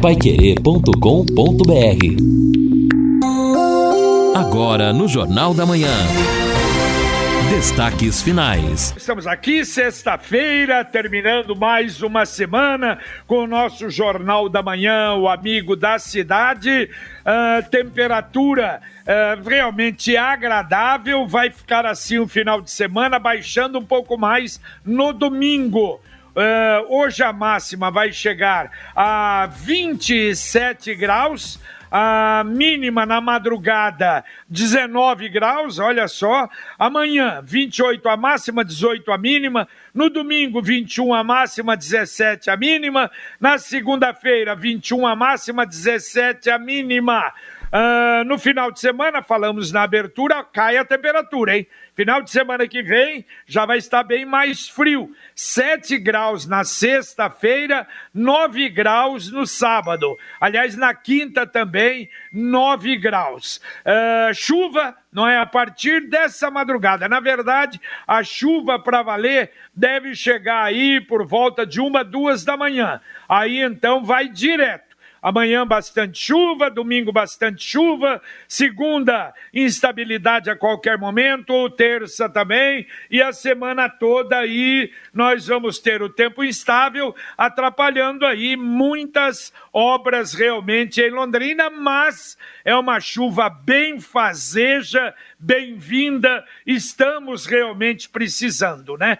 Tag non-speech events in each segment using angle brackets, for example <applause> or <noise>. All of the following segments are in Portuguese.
paiquerê.com.br Agora no Jornal da Manhã. Destaques finais. Estamos aqui sexta-feira, terminando mais uma semana com o nosso Jornal da Manhã, o amigo da cidade. Uh, temperatura uh, realmente agradável, vai ficar assim o final de semana, baixando um pouco mais no domingo. Uh, hoje a máxima vai chegar a 27 graus. A mínima na madrugada, 19 graus, olha só. Amanhã, 28 a máxima, 18 a mínima. No domingo, 21 a máxima, 17 a mínima. Na segunda-feira, 21 a máxima, 17 a mínima. Uh, no final de semana, falamos na abertura, cai a temperatura, hein? Final de semana que vem já vai estar bem mais frio. 7 graus na sexta-feira, 9 graus no sábado. Aliás, na quinta também, 9 graus. Uh, chuva, não é? A partir dessa madrugada. Na verdade, a chuva para valer deve chegar aí por volta de uma, duas da manhã. Aí então vai direto Amanhã bastante chuva, domingo bastante chuva, segunda instabilidade a qualquer momento, terça também, e a semana toda aí nós vamos ter o tempo instável, atrapalhando aí muitas obras realmente em Londrina, mas é uma chuva bem fazeja, bem-vinda, estamos realmente precisando, né?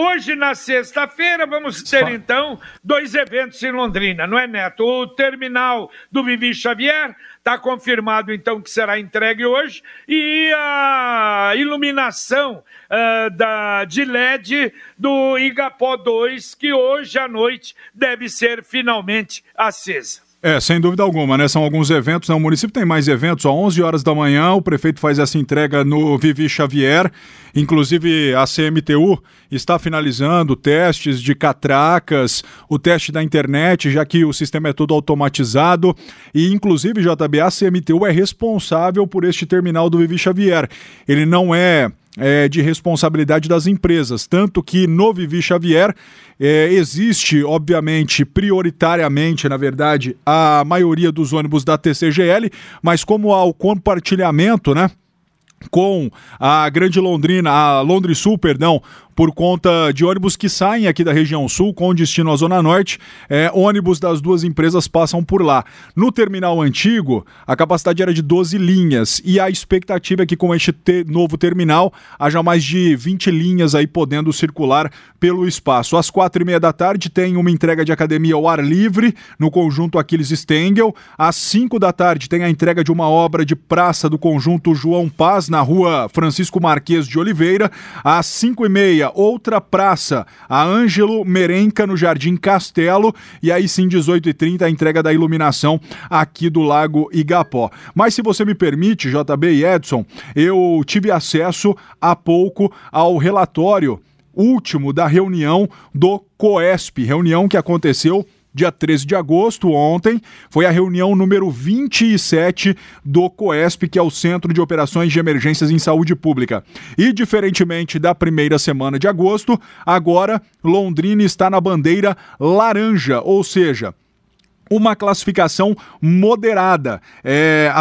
Hoje, na sexta-feira, vamos ter então dois eventos em Londrina, não é, Neto? O terminal do Vivi Xavier está confirmado então que será entregue hoje e a iluminação uh, da, de LED do Igapó 2, que hoje à noite deve ser finalmente acesa. É, sem dúvida alguma, né? São alguns eventos, né? O município tem mais eventos, às 11 horas da manhã, o prefeito faz essa entrega no Vivi Xavier, inclusive a CMTU está finalizando testes de catracas, o teste da internet, já que o sistema é todo automatizado, e inclusive, JB, a CMTU é responsável por este terminal do Vivi Xavier. Ele não é é, de responsabilidade das empresas. Tanto que no Vivi Xavier é, existe, obviamente, prioritariamente, na verdade, a maioria dos ônibus da TCGL, mas como há o compartilhamento, né? com a Grande Londrina, a Londres Sul, perdão, por conta de ônibus que saem aqui da região sul com destino à Zona Norte. É, ônibus das duas empresas passam por lá. No terminal antigo, a capacidade era de 12 linhas e a expectativa é que com este te novo terminal haja mais de 20 linhas aí podendo circular pelo espaço. Às quatro e meia da tarde tem uma entrega de academia ao ar livre no conjunto Aquiles Stengel. Às cinco da tarde tem a entrega de uma obra de praça do conjunto João Paz na rua Francisco Marques de Oliveira. Às cinco e meia outra praça, a Ângelo Merenca, no Jardim Castelo, e aí sim, 18h30, a entrega da iluminação aqui do Lago Igapó. Mas se você me permite, JB e Edson, eu tive acesso há pouco ao relatório último da reunião do COESP, reunião que aconteceu dia 13 de agosto, ontem, foi a reunião número 27 do COESP, que é o Centro de Operações de Emergências em Saúde Pública. E, diferentemente da primeira semana de agosto, agora Londrina está na bandeira laranja, ou seja, uma classificação moderada, é,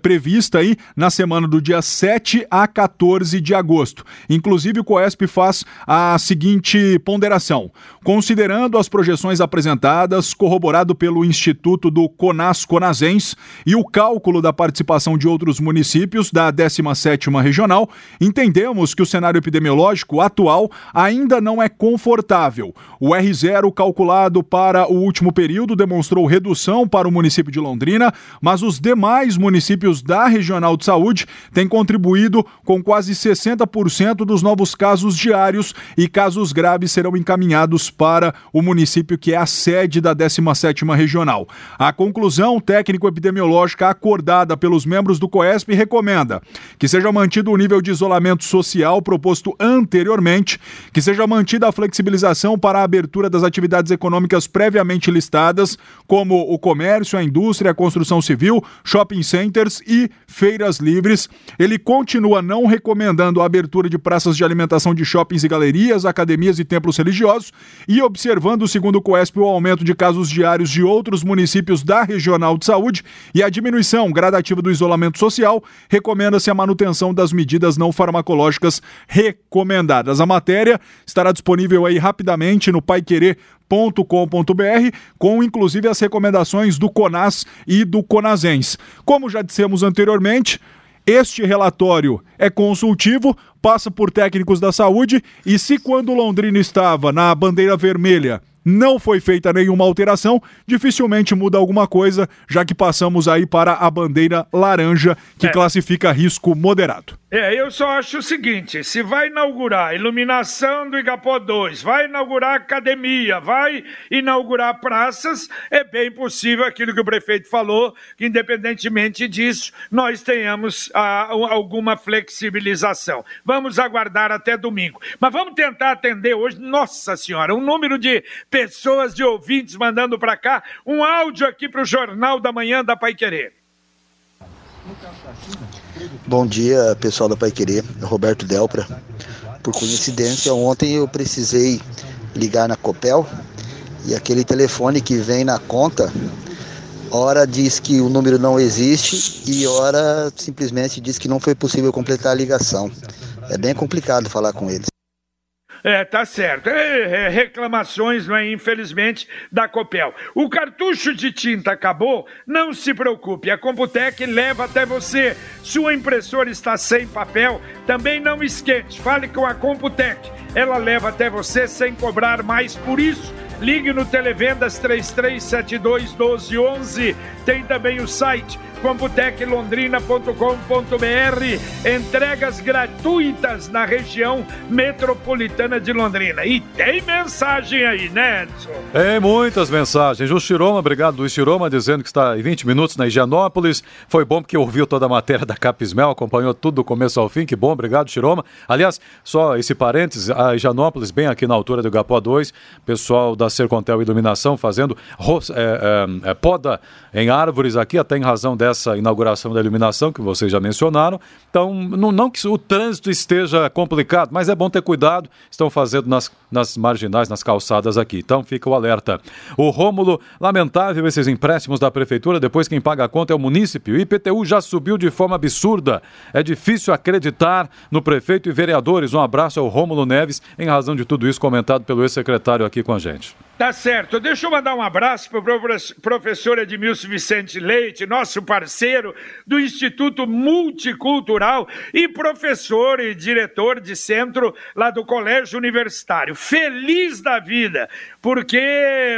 prevista aí na semana do dia 7 a 14 de agosto. Inclusive, o COESP faz a seguinte ponderação: considerando as projeções apresentadas, corroborado pelo Instituto do Conas Conazens e o cálculo da participação de outros municípios da 17ª Regional, entendemos que o cenário epidemiológico atual ainda não é confortável. O R0 calculado para o último período demonstrou redução para o município de Londrina, mas os demais municípios da Regional de Saúde têm contribuído com quase 60% dos novos casos diários e casos graves serão encaminhados para o município que é a sede da 17ª Regional. A conclusão técnico-epidemiológica acordada pelos membros do COESP recomenda que seja mantido o nível de isolamento social proposto anteriormente, que seja mantida a flexibilização para a abertura das atividades econômicas previamente listadas, como como o comércio, a indústria, a construção civil, shopping centers e feiras livres. Ele continua não recomendando a abertura de praças de alimentação de shoppings e galerias, academias e templos religiosos e observando, segundo o COESP, o aumento de casos diários de outros municípios da Regional de Saúde e a diminuição gradativa do isolamento social, recomenda-se a manutenção das medidas não farmacológicas recomendadas. A matéria estará disponível aí rapidamente no paiquerê.com.br, com inclusive as recomendações do CONAS e do CONASENS. Como já dissemos anteriormente, este relatório é consultivo, passa por técnicos da saúde e se quando Londrina estava na bandeira vermelha não foi feita nenhuma alteração, dificilmente muda alguma coisa, já que passamos aí para a bandeira laranja, que é. classifica risco moderado. É, eu só acho o seguinte: se vai inaugurar iluminação do Igapó 2, vai inaugurar academia, vai inaugurar praças, é bem possível aquilo que o prefeito falou, que independentemente disso, nós tenhamos ah, alguma flexibilização. Vamos aguardar até domingo. Mas vamos tentar atender hoje, nossa senhora, um número de pessoas, de ouvintes mandando para cá, um áudio aqui para o Jornal da Manhã da Pai Querer. Bom dia, pessoal da Pai Querer, Roberto Delpra. Por coincidência, ontem eu precisei ligar na Copel e aquele telefone que vem na conta, ora diz que o número não existe e ora simplesmente diz que não foi possível completar a ligação. É bem complicado falar com eles. É, tá certo. É, é, reclamações, não é, infelizmente, da Copel. O cartucho de tinta acabou? Não se preocupe, a Computec leva até você. Sua impressora está sem papel? Também não esquente. Fale com a Computec. Ela leva até você sem cobrar mais por isso. Ligue no Televendas 3372 1211. Tem também o site computeclondrina.com.br. Entregas gratuitas na região metropolitana de Londrina. E tem mensagem aí, né, Edson? Tem muitas mensagens. O Chiroma, obrigado, Luiz Chiroma, dizendo que está em 20 minutos na Higienópolis. Foi bom porque ouviu toda a matéria da Capismel, acompanhou tudo do começo ao fim. Que bom, obrigado, Chiroma. Aliás, só esse parênteses, a Higienópolis, bem aqui na altura do Gapó 2, pessoal da Sercontel Iluminação fazendo é, é, é, poda em árvores aqui, até em razão dessa essa inauguração da iluminação, que vocês já mencionaram. Então, não, não que o trânsito esteja complicado, mas é bom ter cuidado. Estão fazendo nas, nas marginais, nas calçadas aqui. Então, fica o alerta. O Rômulo, lamentável esses empréstimos da prefeitura, depois quem paga a conta é o munícipe. O IPTU já subiu de forma absurda. É difícil acreditar no prefeito e vereadores. Um abraço ao Rômulo Neves, em razão de tudo isso comentado pelo ex-secretário aqui com a gente. Tá certo. Deixa eu mandar um abraço para o professor Edmilson Vicente Leite, nosso parceiro do Instituto Multicultural e professor e diretor de centro lá do Colégio Universitário. Feliz da vida, porque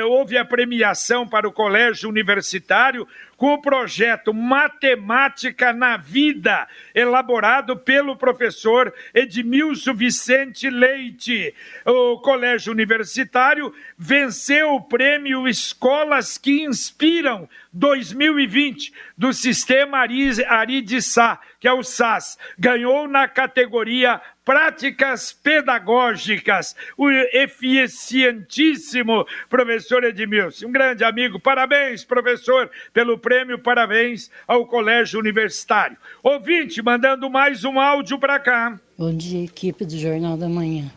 houve a premiação para o Colégio Universitário com o projeto Matemática na Vida, elaborado pelo professor Edmilson Vicente Leite. O Colégio Universitário venceu o prêmio Escolas que Inspiram 2020 do Sistema Aridissá, que é o SAS. Ganhou na categoria práticas pedagógicas. O eficientíssimo professor Edmilson, um grande amigo. Parabéns, professor, pelo prêmio. Parabéns ao Colégio Universitário. Ouvinte, mandando mais um áudio para cá. Bom dia, equipe do Jornal da Manhã.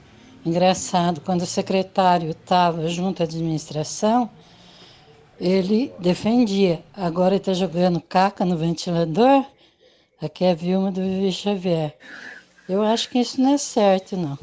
Engraçado, quando o secretário estava junto à administração, ele defendia. Agora está jogando caca no ventilador. Aqui é a Vilma do Vivi Xavier. Eu acho que isso não é certo, não.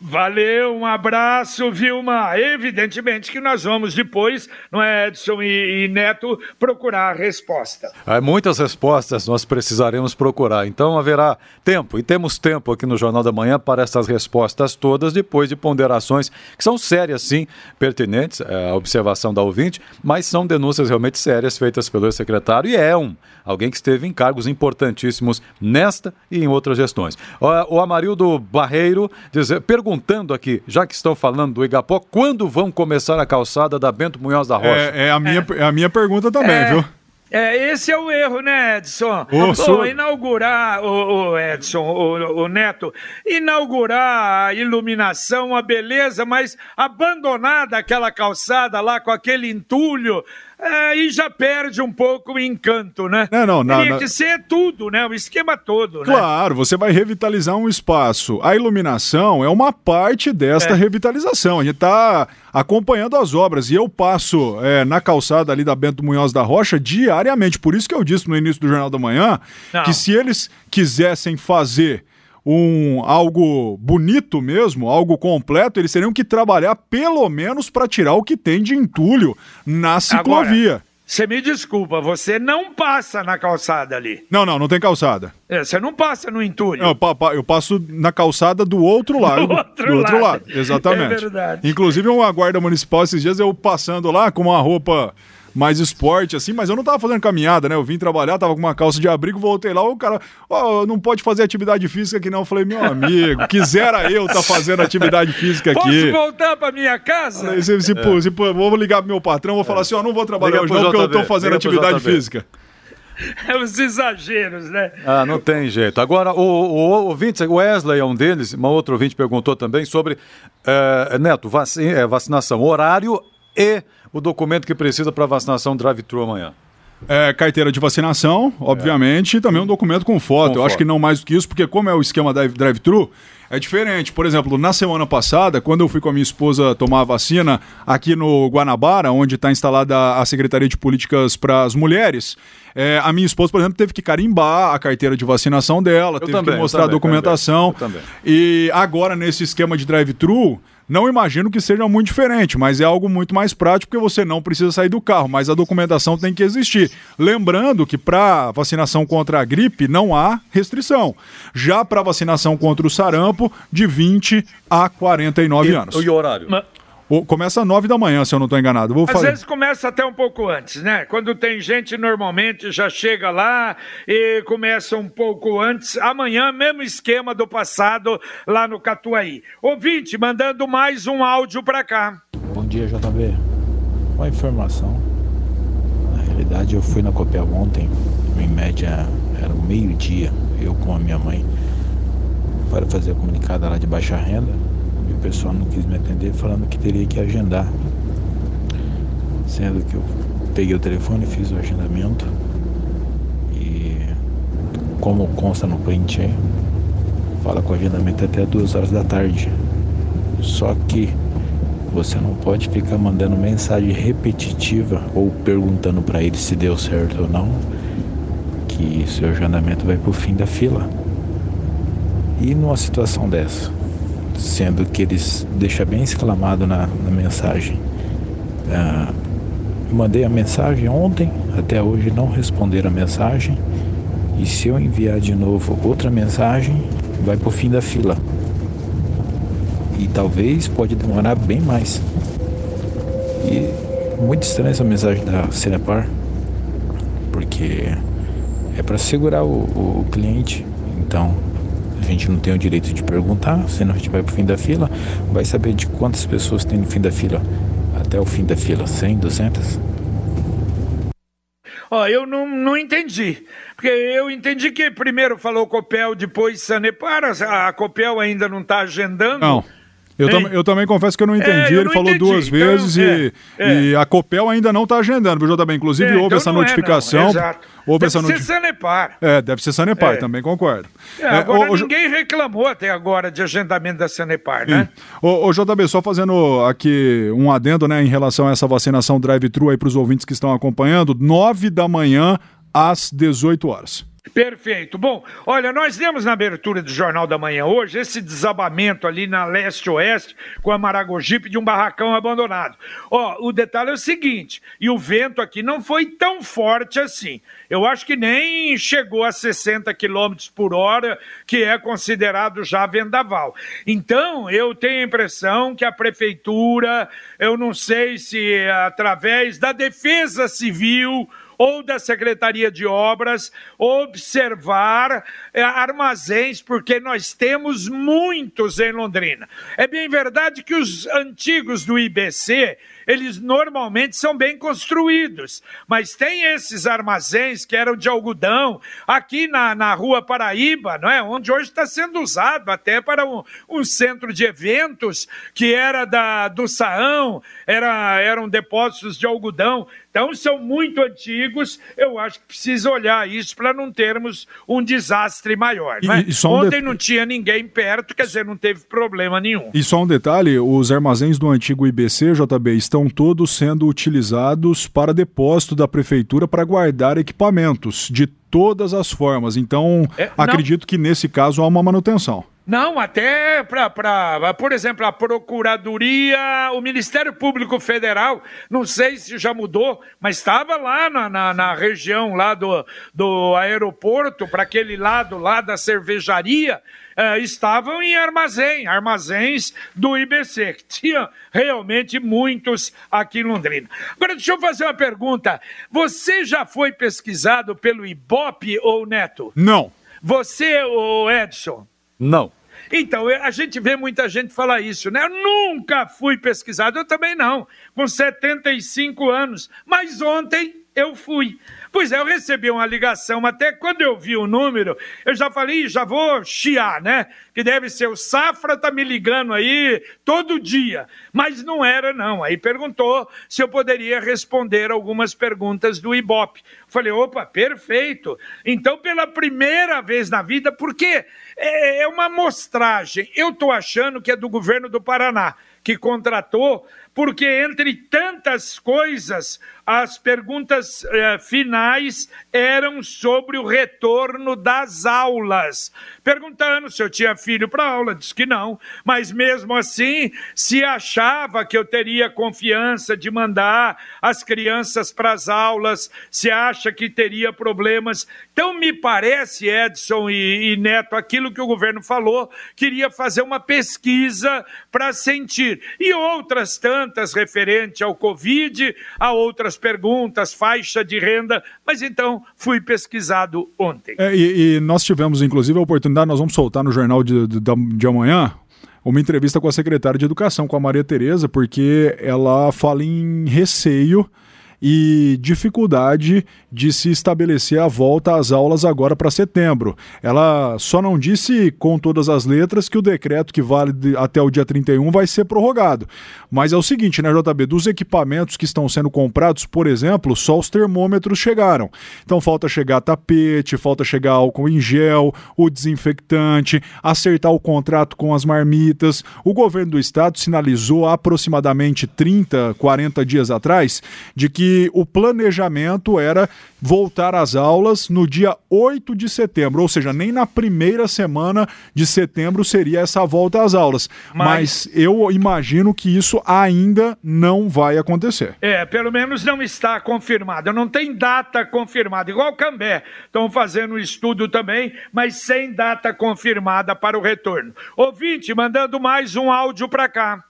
Valeu, um abraço, Vilma. Evidentemente que nós vamos depois, não é, Edson e, e Neto, procurar a resposta. Há muitas respostas nós precisaremos procurar, então haverá tempo, e temos tempo aqui no Jornal da Manhã para essas respostas todas, depois de ponderações que são sérias, sim, pertinentes é, à observação da ouvinte, mas são denúncias realmente sérias feitas pelo secretário e é um, alguém que esteve em cargos importantíssimos nesta e em outras gestões. O, o Amarildo Barreiro dizer, pergunta perguntando aqui, já que estão falando do Igapó, quando vão começar a calçada da Bento Munhoz da Rocha? É, é a, minha, é. a minha pergunta também, é. viu? É, esse é o erro, né, Edson? Ô, Pô, sou- inaugurar, o, Edson, o, o Neto, inaugurar a iluminação, a beleza, mas abandonada aquela calçada lá com aquele entulho, é, e já perde um pouco o encanto, né? Não, não, não, Teria não. que ser tudo, né? O esquema todo, né? Claro, você vai revitalizar um espaço. A iluminação é uma parte desta É. revitalização. A gente está acompanhando as obras e eu passo é, na calçada ali da Bento Munhoz da Rocha diariamente. Por isso que eu disse no início do Jornal da Manhã Não. que se eles quisessem fazer um algo bonito mesmo, algo completo, eles teriam que trabalhar pelo menos para tirar o que tem de entulho na ciclovia. Você me desculpa, você não passa na calçada ali. Não, não, não tem calçada. É, Você não passa no entulho. Não, eu, pa- pa- eu passo na calçada do outro lado. <laughs> Do outro outro lado. lado, exatamente. É verdade. Inclusive, uma guarda municipal esses dias eu passando lá com uma roupa mais esporte, assim, mas eu não tava fazendo caminhada, né? Eu vim trabalhar, tava com uma calça de abrigo, voltei lá, o cara, ó, não pode fazer atividade física aqui não. Eu falei, meu amigo, quisera eu estar fazendo atividade física Posso aqui. voltar pra minha casa? Aí, Se, se, pô, se, vou ligar pro meu patrão, vou falar assim, ó, não vou trabalhar hoje não, porque eu tô fazendo atividade física. <laughs> É os exageros, né? Ah, não tem jeito. Agora, o, o ouvinte, o Wesley é um deles, uma outra ouvinte perguntou também sobre, eh, Neto, vaci- eh, vacinação, horário e o documento que precisa para vacinação drive-thru amanhã. É, carteira de vacinação, obviamente, e também um documento com foto. Com Eu acho que não mais do que isso, porque como é o esquema da drive-thru, é diferente. Por exemplo, na semana passada, quando eu fui com a minha esposa tomar a vacina aqui no Guanabara, onde está instalada a Secretaria de Políticas para as Mulheres, é, a minha esposa, por exemplo, teve que carimbar a carteira de vacinação dela, teve também, que eu mostrar a também, documentação. eu também. E agora, nesse esquema de drive-thru, não imagino que seja muito diferente, mas é algo muito mais prático porque você não precisa sair do carro, mas a documentação tem que existir. Lembrando que para vacinação contra a gripe não há restrição. Já para vacinação contra o sarampo, de 20 a 49 anos. E o horário? Ma- O- Começa às 9 da manhã, se eu não estou enganado. Vou Às fazer. vezes começa até um pouco antes, né? Quando tem gente, normalmente já chega lá e começa um pouco antes. Amanhã, mesmo esquema do passado lá no Catuaí. Ouvinte, mandando mais um áudio pra cá. Bom dia, JB. Uma informação. Na realidade, eu fui na Copel ontem, em média era o meio-dia, eu com a minha mãe, para fazer a comunicada lá de baixa renda. O pessoal não quis me atender, falando que teria que agendar. Sendo que eu peguei o telefone, fiz o agendamento e, como consta no print aí, fala com o agendamento até duas horas da tarde. Só que você não pode ficar mandando mensagem repetitiva ou perguntando para ele se deu certo ou não, que seu agendamento vai pro fim da fila. E numa situação dessa, sendo que eles deixam bem exclamado na, na mensagem, ah, mandei a mensagem ontem, até hoje não responderam a mensagem, e se eu enviar de novo outra mensagem, vai pro fim da fila e talvez pode demorar bem mais. E muito estranha essa mensagem da Cenepar, porque é para segurar o, o cliente. Então gente não tem o direito de perguntar, senão a gente vai pro fim da fila, vai saber de quantas pessoas tem no fim da fila até o fim da fila, 100, 200? Ó, eu não, não entendi. Porque eu entendi que primeiro falou Copel, depois Sanepar. A a Copel ainda não está agendando. Não. Eu, tam- eu também confesso que eu não entendi. eu Ele não falou entendi, duas então, vezes e, é, é. e a Copel ainda não está agendando, viu, JB? Inclusive, É, houve então essa é, notificação. Exato. houve Deve essa ser. Sanepar. É, deve ser Sanepar, É. também concordo. É, agora ô, ô, ninguém reclamou até agora de agendamento da Sanepar, né? Ô, ô, JB, só fazendo aqui um adendo, né, em relação a essa vacinação drive-thru aí para os ouvintes que estão acompanhando, 9 da manhã às 18 horas. Perfeito. Bom, olha, nós demos na abertura do Jornal da Manhã hoje esse desabamento ali na leste-oeste com a Maragogipe de um barracão abandonado. Ó, o detalhe é o seguinte, e o vento aqui não foi tão forte assim. Eu acho que nem chegou a 60 quilômetros por hora, que é considerado já vendaval. Então, eu tenho a impressão que a prefeitura, eu não sei se é através da Defesa Civil ou da Secretaria de Obras observar eh, armazéns, porque nós temos muitos em Londrina. É bem verdade que os antigos do IBC, eles normalmente são bem construídos. Mas tem esses armazéns que eram de algodão, aqui na, na rua Paraíba, não é? onde hoje está sendo usado até para um, um, centro de eventos, que era da, do Saão, era, eram depósitos de algodão. Então, são muito antigos. Eu acho que precisa olhar isso para não termos um desastre maior. Né? E, e um Ontem de... não tinha ninguém perto, quer dizer, não teve problema nenhum. E só um detalhe: os armazéns do antigo IBC, JB, estão todos sendo utilizados para depósito da prefeitura para guardar equipamentos de todas as formas. Então, é, acredito que nesse caso há uma manutenção. Não, até para, por exemplo, a Procuradoria, o Ministério Público Federal, não sei se já mudou, mas estava lá na, na, na, região lá do, do aeroporto, para aquele lado lá da cervejaria, uh, estavam em armazém, armazéns do IBC, que tinha realmente muitos aqui em Londrina. Agora, deixa eu fazer uma pergunta. Você já foi pesquisado pelo IBOP ou Neto? Não. Você, o Edson? Não. Então, a gente vê muita gente falar isso, né? Eu nunca fui pesquisado, eu também não, com 75 anos, mas ontem eu fui. Pois é, eu recebi uma ligação, até quando eu vi o número, eu já falei, já vou chiar, né? Que deve ser o Safra tá me ligando aí todo dia. Mas não era, não. Aí perguntou se eu poderia responder algumas perguntas do Ibope. Falei, opa, perfeito. Então, pela primeira vez na vida, porque é, é uma amostragem. Eu estou achando que é do governo do Paraná que contratou, porque entre tantas coisas, as perguntas eh, finais eram sobre o retorno das aulas. Perguntando se eu tinha filho para aula, disse que não, mas mesmo assim, se achava que eu teria confiança de mandar as crianças para as aulas, se acha que teria problemas. Então, me parece, Edson e, e Neto, aquilo que o governo falou, queria fazer uma pesquisa para sentir. E outras tantas referente ao Covid, a outras perguntas, faixa de renda, mas então fui pesquisado ontem. É, e, e, nós tivemos, inclusive, a oportunidade, nós vamos soltar no jornal de, de, de amanhã, uma entrevista com a secretária de Educação, com a Maria Tereza, porque ela fala em receio e dificuldade de se estabelecer a volta às aulas agora para setembro. Ela só não disse com todas as letras que o decreto que vale até o dia 31 vai ser prorrogado. Mas é o seguinte, né, JB? Dos equipamentos que estão sendo comprados, por exemplo, só os termômetros chegaram. Então falta chegar tapete, falta chegar álcool em gel, o desinfectante, acertar o contrato com as marmitas. O governo do estado sinalizou aproximadamente 30, 40 dias atrás de que o planejamento era voltar às aulas no dia 8 de setembro, ou seja, nem na primeira semana de setembro seria essa volta às aulas. Mas, Mas eu imagino que isso ainda não vai acontecer. É, pelo menos não está confirmado. Não tem data confirmada, igual o Cambé. Estão fazendo um estudo também, mas sem data confirmada para o retorno. Ouvinte, mandando mais um áudio para cá.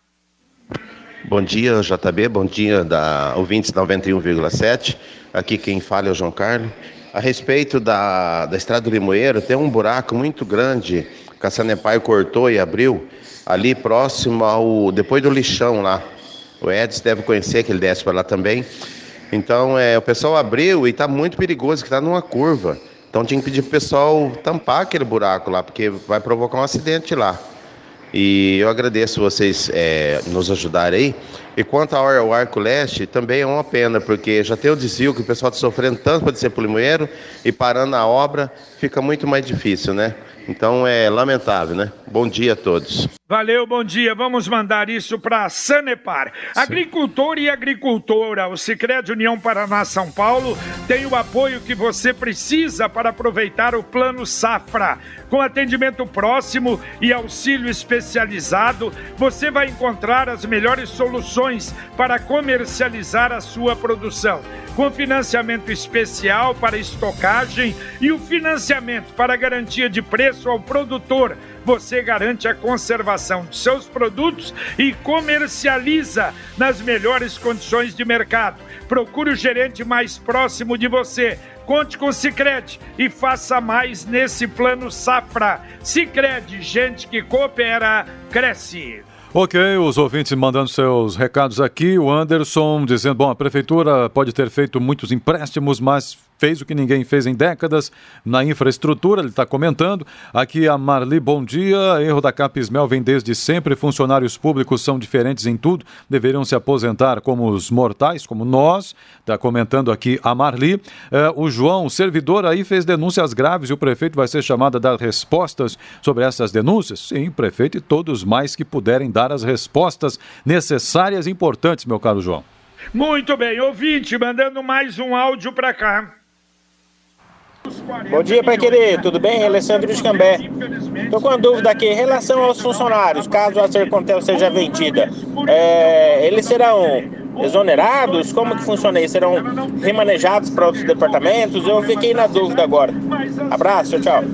Bom dia, JB. Bom dia, da ouvintes 91,7. Aqui quem fala é o João Carlos. A respeito da, da Estrada do Limoeiro, tem um buraco muito grande que a Sanepai cortou e abriu ali próximo ao. depois do lixão lá. O Edson deve conhecer que ele desce para lá também. Então, é, o pessoal abriu e está muito perigoso, que está numa curva. Então tinha que pedir para o pessoal tampar aquele buraco lá, porque vai provocar um acidente lá. E eu agradeço vocês é, nos ajudarem aí. E quanto ao Arco Leste, também é uma pena, porque já tem o desvio que o pessoal está sofrendo tanto para descer para o limoeiro e parando a obra fica muito mais difícil, né? Então é lamentável, né? Bom dia a todos. Valeu, bom dia. Vamos mandar isso para Sanepar. Sim. Agricultor e agricultora, o Sicredi União Paraná São Paulo tem o apoio que você precisa para aproveitar o Plano Safra. Com atendimento próximo e auxílio especializado, você vai encontrar as melhores soluções para comercializar a sua produção. Com financiamento especial para estocagem e o financiamento para garantia de preço ao produtor você garante a conservação de seus produtos e comercializa nas melhores condições de mercado. Procure o gerente mais próximo de você. Conte com o Cicred e faça mais nesse plano Safra. Cicred, gente que coopera, cresce. Ok, os ouvintes mandando seus recados aqui. O Anderson dizendo: bom, a prefeitura pode ter feito muitos empréstimos, mas fez o que ninguém fez em décadas na infraestrutura, ele está comentando. Aqui a Marli, bom dia. Erro da Capismel vem desde sempre. Funcionários públicos são diferentes em tudo, deveriam se aposentar como os mortais, como nós. Está comentando aqui a Marli. É, o João, o servidor aí, fez denúncias graves e o prefeito vai ser chamado a dar respostas sobre essas denúncias? Sim, prefeito e todos mais que puderem dar as respostas necessárias e importantes, meu caro João. Muito bem, ouvinte, mandando mais um áudio para cá. Bom dia, Pai Querer, tudo bem? Alessandro de Cambé. Estou com uma dúvida aqui em relação aos funcionários, caso a Sercontel seja vendida. É, eles serão exonerados? Como que funciona isso? Serão remanejados para outros departamentos? Eu fiquei na dúvida agora. Abraço, tchau.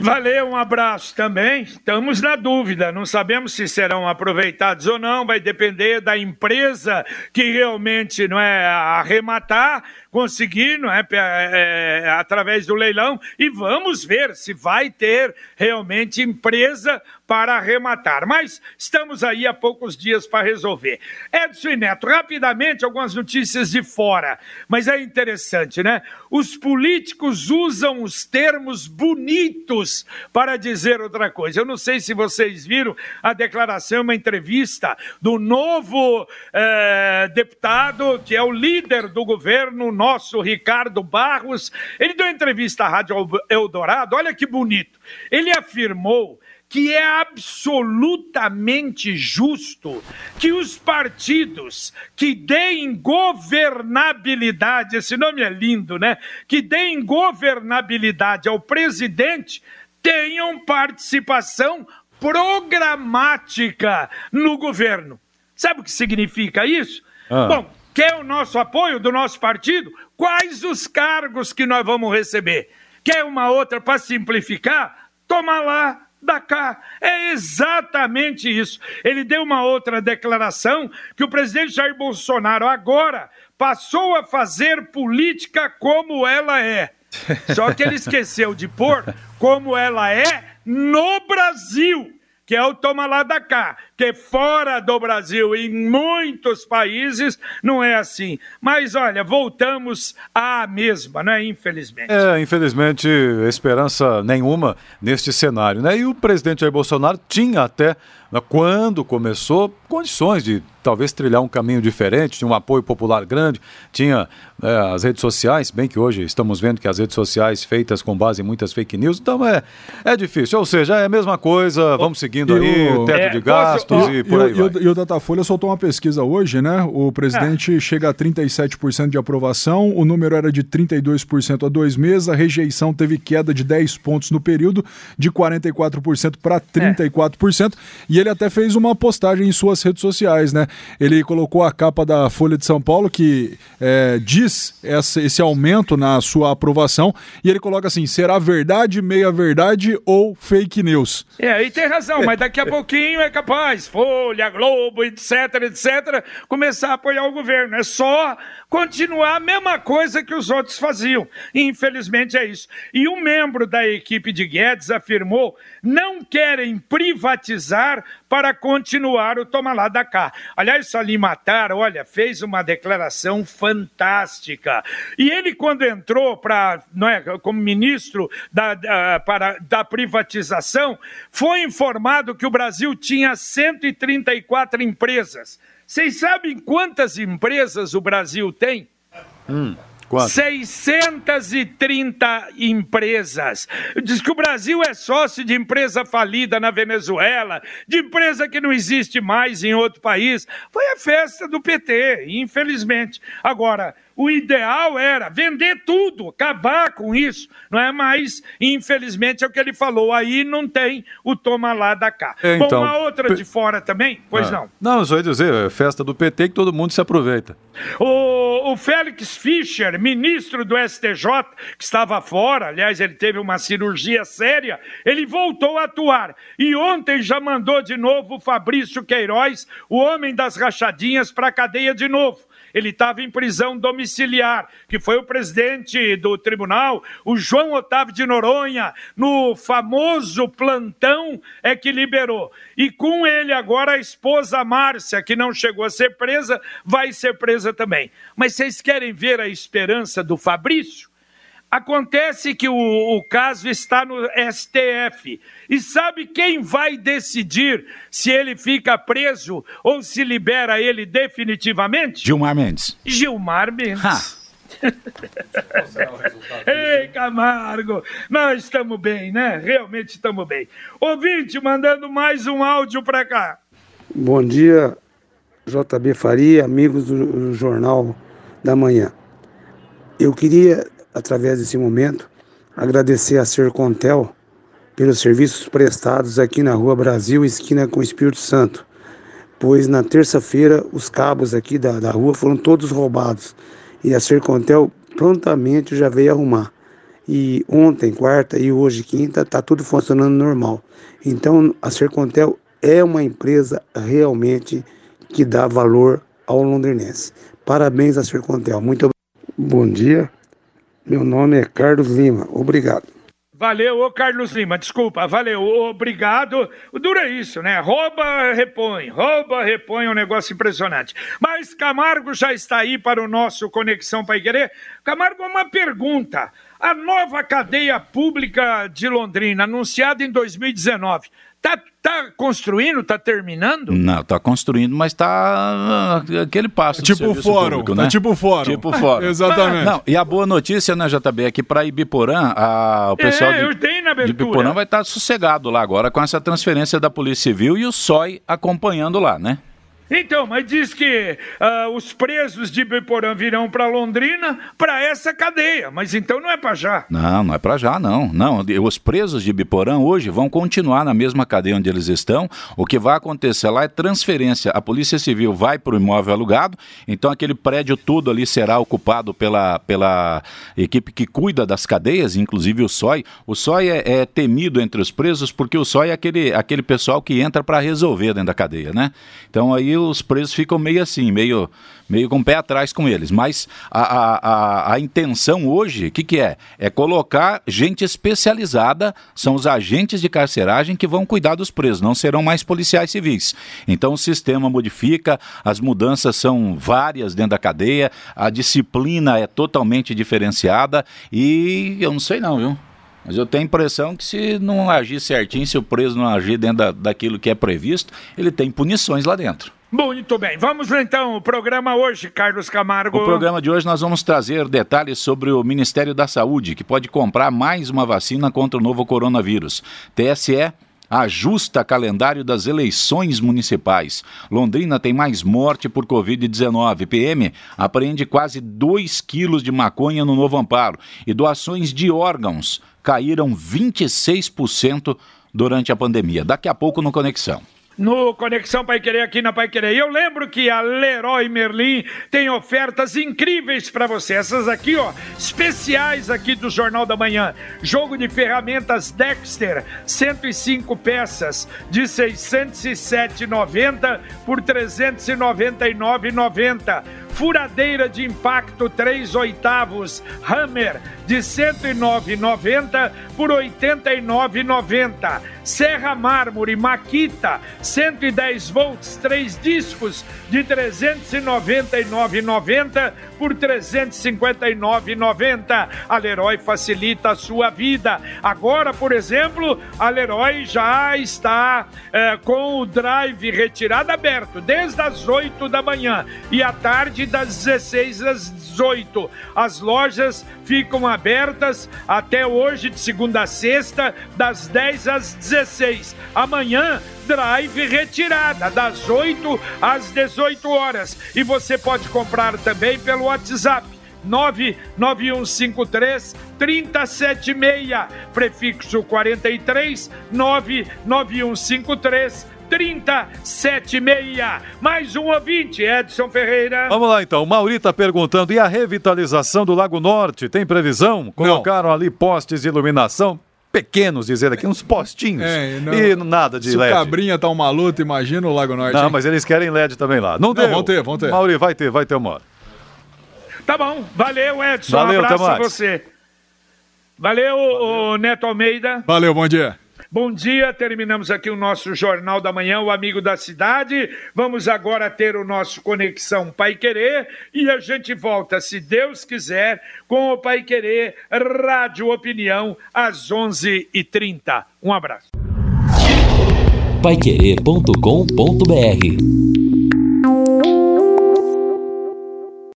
Valeu, um abraço também. Estamos na dúvida, não sabemos se serão aproveitados ou não, vai depender da empresa que realmente não é arrematar conseguir, não é, é, é, através do leilão, e vamos ver se vai ter realmente empresa para arrematar. Mas estamos aí há poucos dias para resolver. Edson e Neto, rapidamente algumas notícias de fora, mas é interessante, né? Os políticos usam os termos bonitos para dizer outra coisa. Eu não sei se vocês viram a declaração, uma entrevista do novo é, deputado, que é o líder do governo nosso Ricardo Barros, ele deu entrevista à Rádio Eldorado, olha que bonito. Ele afirmou que é absolutamente justo que os partidos que deem governabilidade, esse nome é lindo, né? Que deem governabilidade ao presidente tenham participação programática no governo. Sabe o que significa isso? Ah. Bom, quer o nosso apoio do nosso partido? Quais os cargos que nós vamos receber? Quer uma outra para simplificar? Toma lá, da cá. É exatamente isso. Ele deu uma outra declaração que o presidente Jair Bolsonaro agora passou a fazer política como ela é. Só que ele esqueceu de pôr como ela é no Brasil que é o toma lá da cá, que fora do Brasil, em muitos países, não é assim. Mas olha, voltamos à mesma, né? Infelizmente. É, infelizmente, esperança nenhuma neste cenário, né? E o presidente Jair Bolsonaro tinha até, quando começou, condições de talvez trilhar um caminho diferente, tinha um apoio popular grande, tinha é, as redes sociais, bem que hoje estamos vendo que as redes sociais feitas com base em muitas fake news, então é, é difícil. Ou seja, é a mesma coisa, vamos seguindo aí, o teto é, de gastos posso, e, e por aí. E, vai. E o Datafolha soltou uma pesquisa hoje, né? O presidente ah. chega a 37% de aprovação, o número era de 32% há dois meses, a rejeição teve queda de 10 pontos no período, de 44% para 34%, é. e ele até fez uma postagem em suas redes sociais, né? Ele colocou a capa da Folha de São Paulo que é, diz essa, esse aumento na sua aprovação e ele coloca assim: será verdade, meia verdade ou fake news? É, e tem razão, mas daqui a pouquinho é capaz Folha, Globo, etc, etc, começar a apoiar o governo. É só continuar a mesma coisa que os outros faziam. Infelizmente é isso. E um membro da equipe de Guedes afirmou: não querem privatizar para continuar o toma lá da cá. Aliás, Salim Matar, olha, fez uma declaração fantástica. E ele, quando entrou para, não é, como ministro da, da, para, da privatização, foi informado que o Brasil tinha 134 empresas. Vocês sabem quantas empresas o Brasil tem? Hum. Quanto? 630 empresas. Diz que o Brasil é sócio de empresa falida na Venezuela, de empresa que não existe mais em outro país. Foi a festa do PT, infelizmente. Agora, o ideal era vender tudo, acabar com isso, não é? Mas, infelizmente, é o que ele falou. Aí não tem o toma lá da cá. É, então, Bom, uma outra de fora também? Pois ah, não. Não, só ia dizer, é festa do PT que todo mundo se aproveita. O, o Félix Fischer, ministro do STJ, que estava fora, aliás, ele teve uma cirurgia séria, ele voltou a atuar. E ontem já mandou de novo o Fabrício Queiroz, o homem das rachadinhas, para a cadeia de novo. Ele estava em prisão domiciliar, que foi o presidente do tribunal, o João Otávio de Noronha, no famoso plantão, é que liberou. E com ele agora a esposa Márcia, que não chegou a ser presa, vai ser presa também. Mas vocês querem ver a esperança do Fabrício? Acontece que o, o, caso está no STF. E sabe quem vai decidir se ele fica preso ou se libera ele definitivamente? Gilmar Mendes. Gilmar Mendes. <laughs> Ei, Camargo, nós estamos bem, né? Realmente estamos bem. Ouvinte, mandando mais um áudio para cá. Bom dia, JB Faria, amigos do Jornal da Manhã. Eu queria através desse momento, agradecer a Sercontel pelos serviços prestados aqui na Rua Brasil, esquina com o Espírito Santo, pois na terça-feira os cabos aqui da, da rua foram todos roubados e a Sercontel prontamente já veio arrumar. E ontem, quarta e hoje, quinta, está tudo funcionando normal. Então a Sercontel é uma empresa realmente que dá valor ao londrinense. Parabéns a Sercontel. Muito bom dia. Meu nome é Carlos Lima. Obrigado. Valeu, ô Carlos Lima, desculpa, valeu, obrigado. O duro é isso, né? Rouba, repõe, rouba, repõe, um negócio impressionante. Mas Camargo já está aí para o nosso Conexão Pai Querer. Camargo, uma pergunta. A nova cadeia pública de Londrina, anunciada em 2019, Tá, tá construindo, tá terminando? Não, tá construindo, mas tá ah, aquele passo. Tipo o fórum, público, né? É tipo o fórum. Tipo o fórum. <laughs> Exatamente. Não, e a boa notícia, né, JB, é que para Ibiporã, a, o pessoal é, de, de Ibiporã vai estar tá sossegado lá agora com essa transferência da Polícia Civil e o SOI acompanhando lá, né? Então, mas diz que uh, os presos de Biporã virão para Londrina para essa cadeia, mas então não é para já. Não, não é para já, não. Não, os presos de Biporã hoje vão continuar na mesma cadeia onde eles estão. O que vai acontecer lá é transferência. A Polícia Civil vai para o imóvel alugado, então aquele prédio todo ali será ocupado pela, pela equipe que cuida das cadeias, inclusive o SOI. O SOI é, é temido entre os presos porque o SOI é aquele, aquele pessoal que entra para resolver dentro da cadeia, né? Então aí os presos ficam meio assim, meio, meio com o pé atrás com eles. Mas a, a, a, a intenção hoje, o que, que é? É colocar gente especializada, são os agentes de carceragem que vão cuidar dos presos, não serão mais policiais civis. Então o sistema modifica, as mudanças são várias dentro da cadeia, a disciplina é totalmente diferenciada e eu não sei não, viu? Mas eu tenho a impressão que se não agir certinho, se o preso não agir dentro da, daquilo que é previsto, ele tem punições lá dentro. Muito bem, vamos então o programa hoje, Carlos Camargo. O programa de hoje nós vamos trazer detalhes sobre o Ministério da Saúde, que pode comprar mais uma vacina contra o novo coronavírus. TSE ajusta calendário das eleições municipais. Londrina tem mais morte por Covid-19. PM apreende quase 2 quilos de maconha no Novo Amparo. E doações de órgãos caíram 26% durante a pandemia. Daqui a pouco no Conexão no Conexão Pai Querer aqui na Pai Querer. Eu lembro que a Leroy Merlin tem ofertas incríveis para você. Essas aqui, ó, especiais aqui do Jornal da Manhã. Jogo de ferramentas Dexter, 105 peças de 607,90 por 399,90. Furadeira de impacto 3 oitavos Hammer de 109,90 por 89,90. Serra Mármore Maquita 110 volts, 3 discos de 399,90 por 359,90. A Leroy facilita a sua vida. Agora, por exemplo, a Leroy já está é, com o drive retirado aberto desde as 8 da manhã e à tarde das 16 às 18. As lojas ficam abertas até hoje, de segunda a sexta, das 10 às 16. Amanhã, drive retirada, das 8 às 18 horas. E você pode comprar também pelo WhatsApp. 99153 3076, prefixo 43 99153 376. Mais um ouvinte, Edson Ferreira. Vamos lá então. O Mauri está perguntando: e a revitalização do Lago Norte? Tem previsão? Colocaram Não. ali postes de iluminação? Pequenos, dizer aqui, uns postinhos. É, não, e nada de se LED. Se Cabrinha tá uma luta, imagina o Lago Norte. Não, hein? mas eles querem LED também lá. Não, não tem. Vão ter, vão ter. Mauri, vai ter, vai ter uma hora. Tá bom, valeu, Edson. Valeu, um abraço a você. Valeu, o Neto Almeida. Valeu, bom dia. Bom dia, terminamos aqui o nosso Jornal da Manhã, o Amigo da Cidade. Vamos agora ter o nosso Conexão Pai Querer e a gente volta, se Deus quiser, com o Pai Querer Rádio Opinião às 11h30. Um abraço. Paiquerê.com.br